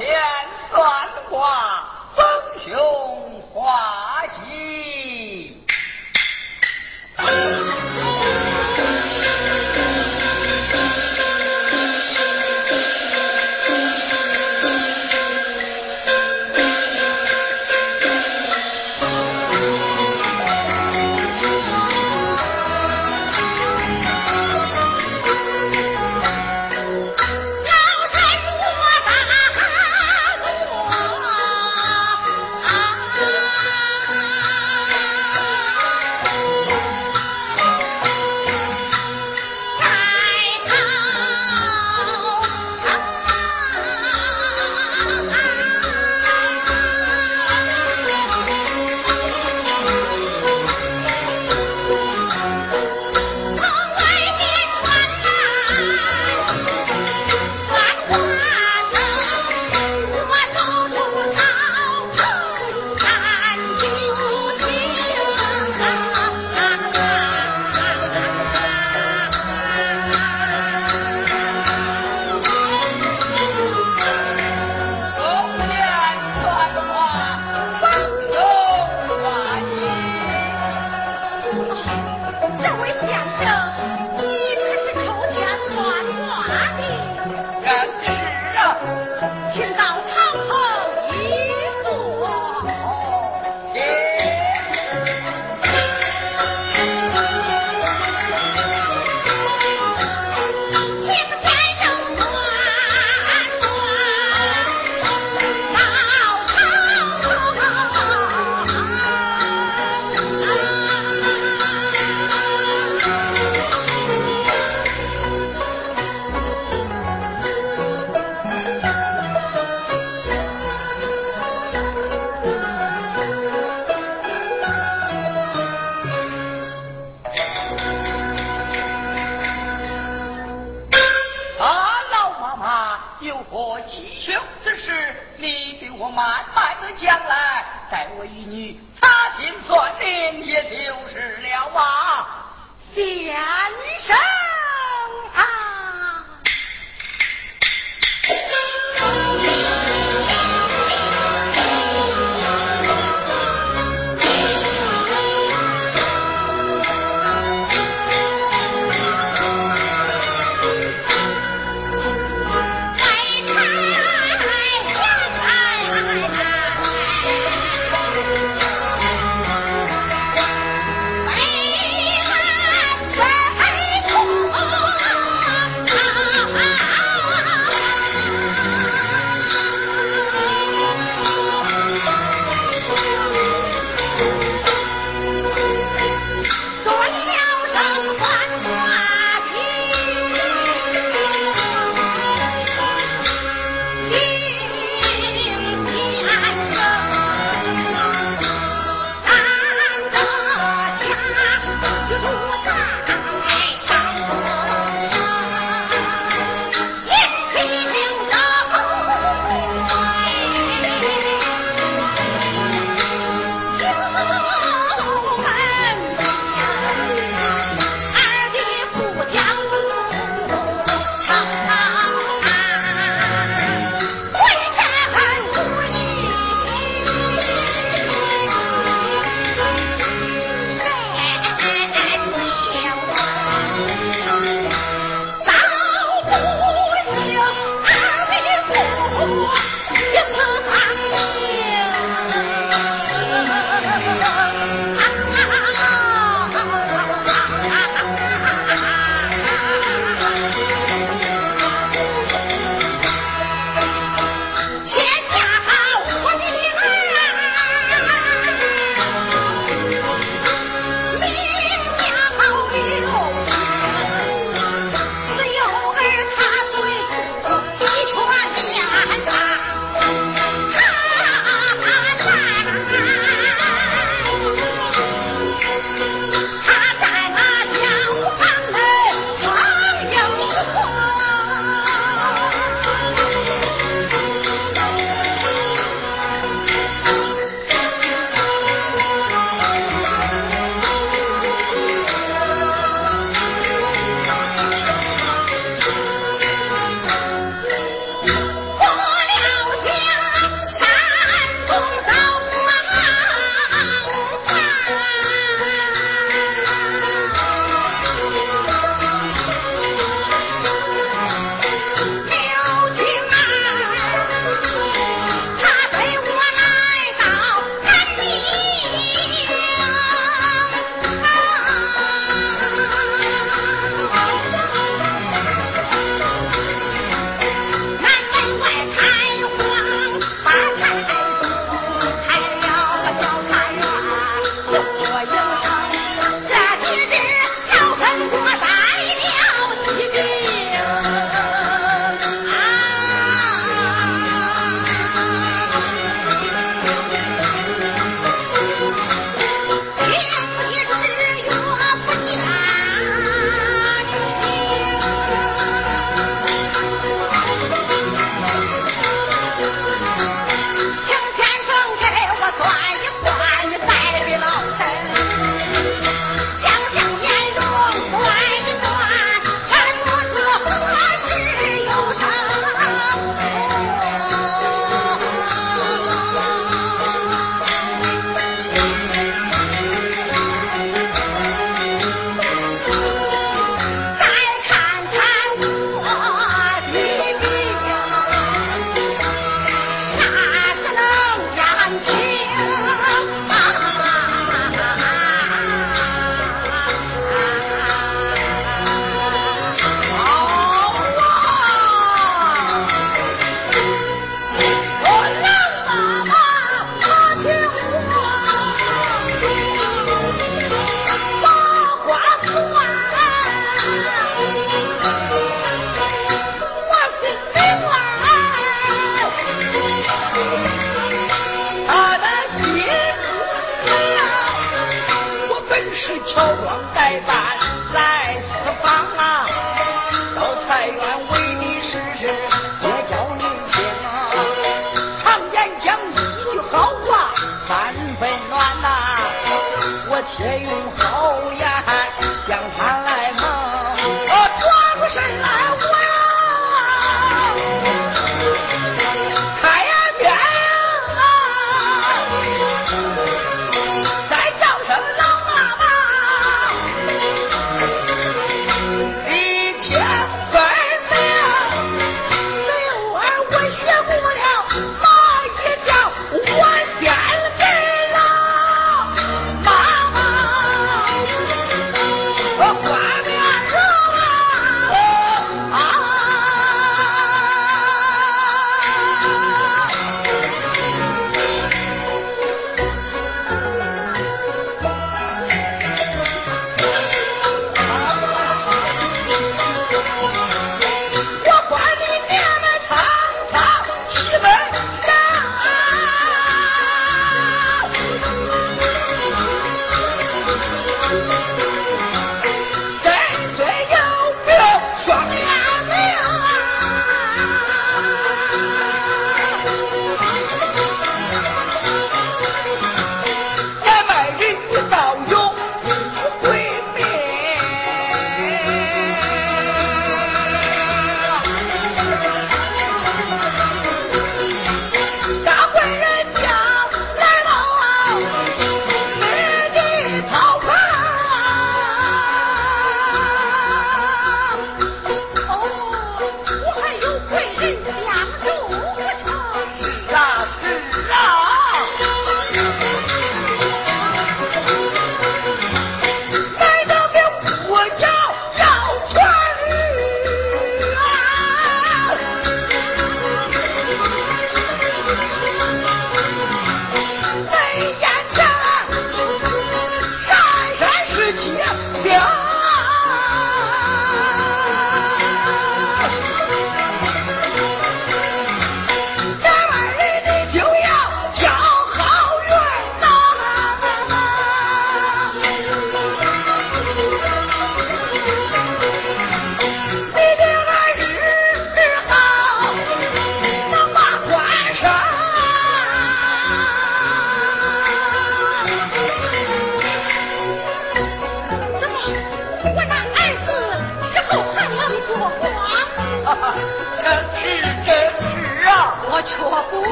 天算卦，风雄华。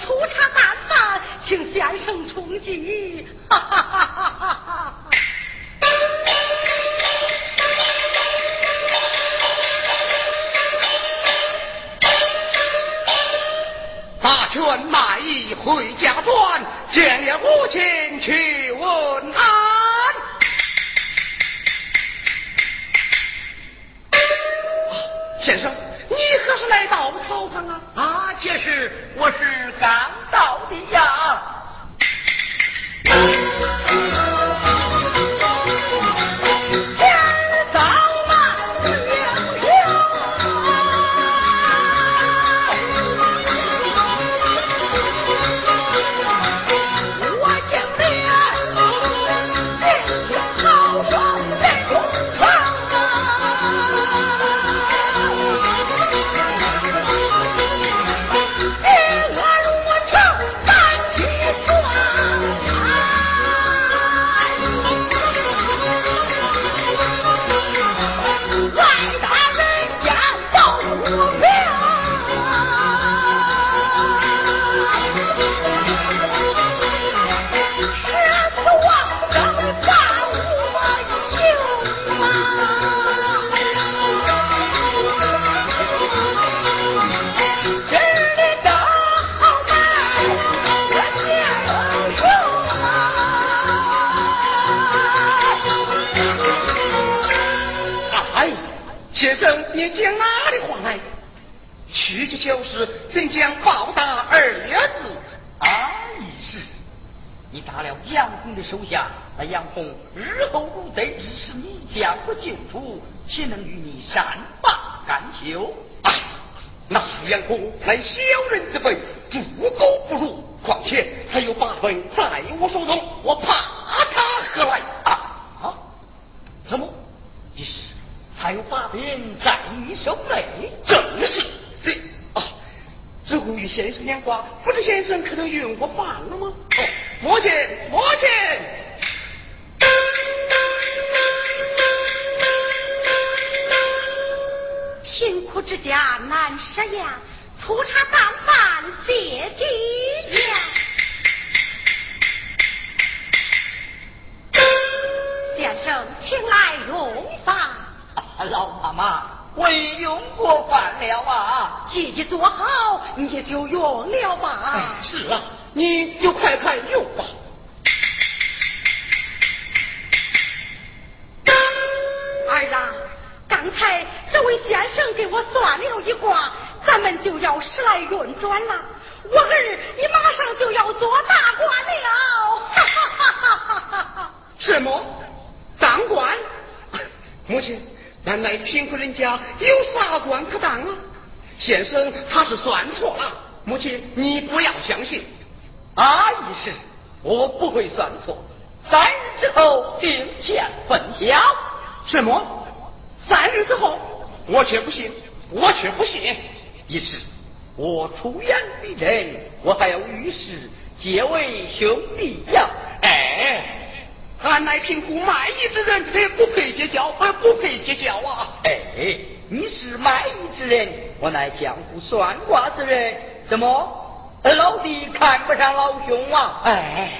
粗茶淡饭，请先生充饥。你讲哪里话来？区区就是怎将报答二字？啊，义士，你打了杨红的手下，那杨红日后如得知是你将我救出，岂能与你善罢甘休？哎，那杨红乃小人之辈，猪狗不如。况且还有八分在我手中，我怕他何来？啊啊！怎么？义士？还有把柄在你手内，正是这啊！只顾与先生眼光，不知先生可能用过饭了吗？哦，母亲，母亲，贫苦之家难食呀，粗茶淡饭借几呀。先生，请来用饭。老妈妈，未用过饭了啊！姐姐做好，你就用了吧。是啊，你就快快用吧。儿啊，刚才这位先生给我算了一卦，咱们就要时来运转了。我儿，你马上就要做大官了！哈哈哈哈哈哈！什么？当官？母亲。原来贫苦人家有啥官可当啊？先生他是算错了，母亲你不要相信。啊，义士，我不会算错。三日之后定见分晓。什么？三日之后？我却不信，我却不信。一是，我出言逼人，我还要与世结为兄弟呀！哎。俺乃贫苦卖艺之人，也不配结交，不配结交啊！哎，你是卖艺之人，我乃江湖算卦之人，怎么老弟看不上老兄啊？哎，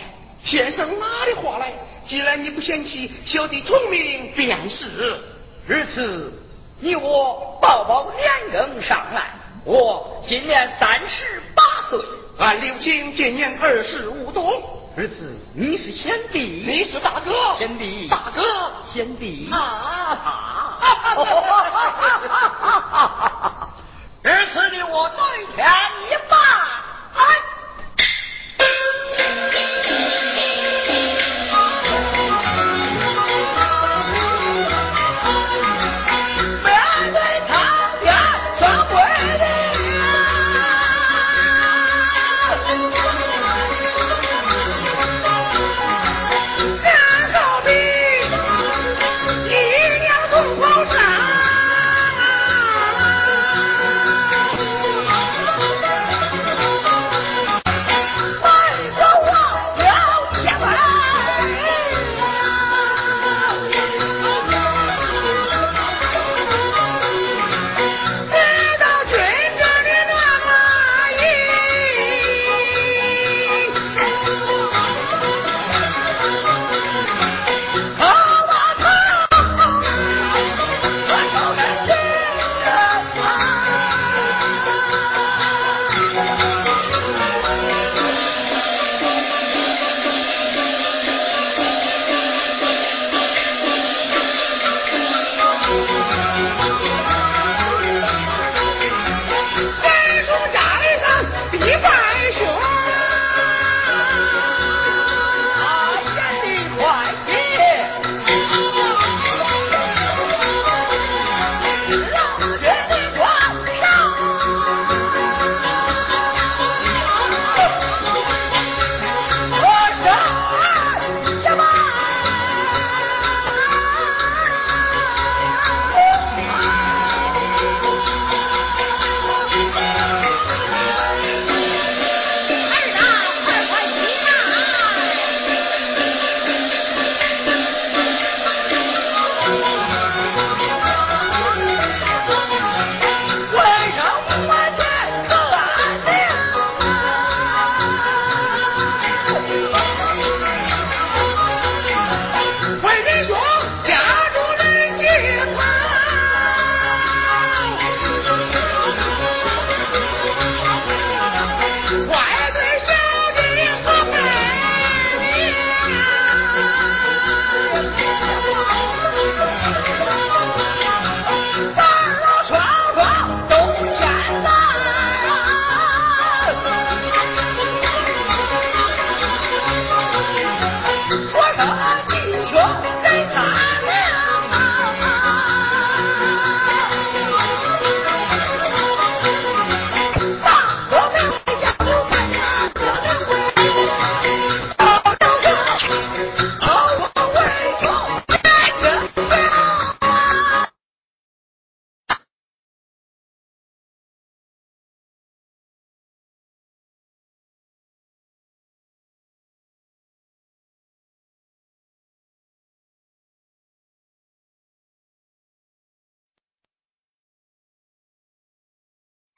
先生哪里话来？既然你不嫌弃，小弟聪明便是。如此，你我抱抱年庚上来。我今年三十八岁，俺刘青今年二十五多。儿子，你是先帝，你是大哥，先帝，大哥，先帝啊啊！儿子的我对天一拜，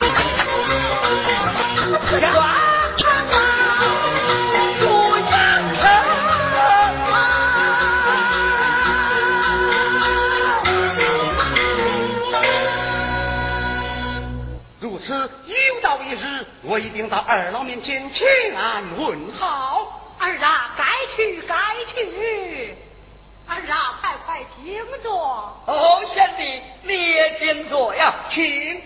我。如此有道一日，我一定到二老面前请安问好。儿啊，该去该去。儿啊，快快请坐。哦，贤弟你也请坐呀，请。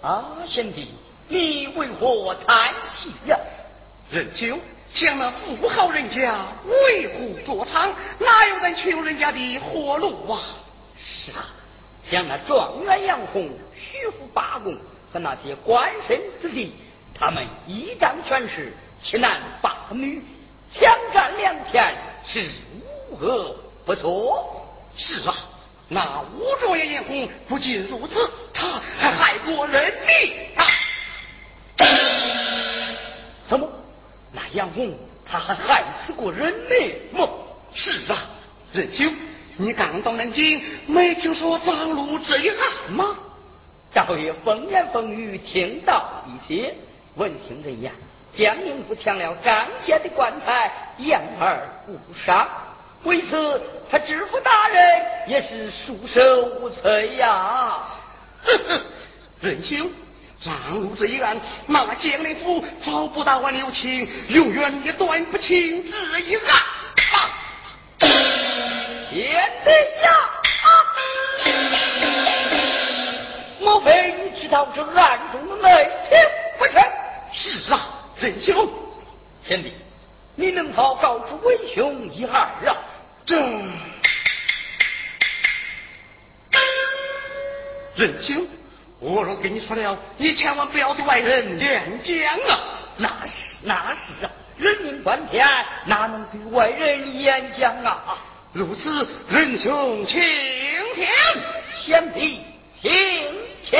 啊，贤弟，你为何叹息呀？任秋，像那富豪人家为虎作伥，哪有咱穷人家的活路啊？是啊，像那状元杨红、徐府八公和那些官绅子弟，他们一仗全势，欺男霸女，抢占良田，是如何不错？是啊。那吴卓业严红不仅如此，他还害过人命啊！什么？那杨红他还害死过人命吗？是啊，仁兄，你刚到南京，没听说张鲁这一案吗？倒也风言风语听到一些，闻听人言，江宁府抢了张家的棺材，掩而无伤。为此，他知府大人也是束手无策呀。哼哼，仁兄，张路这一案，那江宁府找不到我刘青，永远也断不清这一案。天底下。莫非你知道这暗中的内情不成？是啊，仁兄，贤弟，你能否告诉为兄一二啊？这，仁兄，我若跟你说了，你千万不要对外人言讲啊！那是那是啊，人命关天，哪能对外人言讲啊？如此，仁兄请听，贤弟请。枪。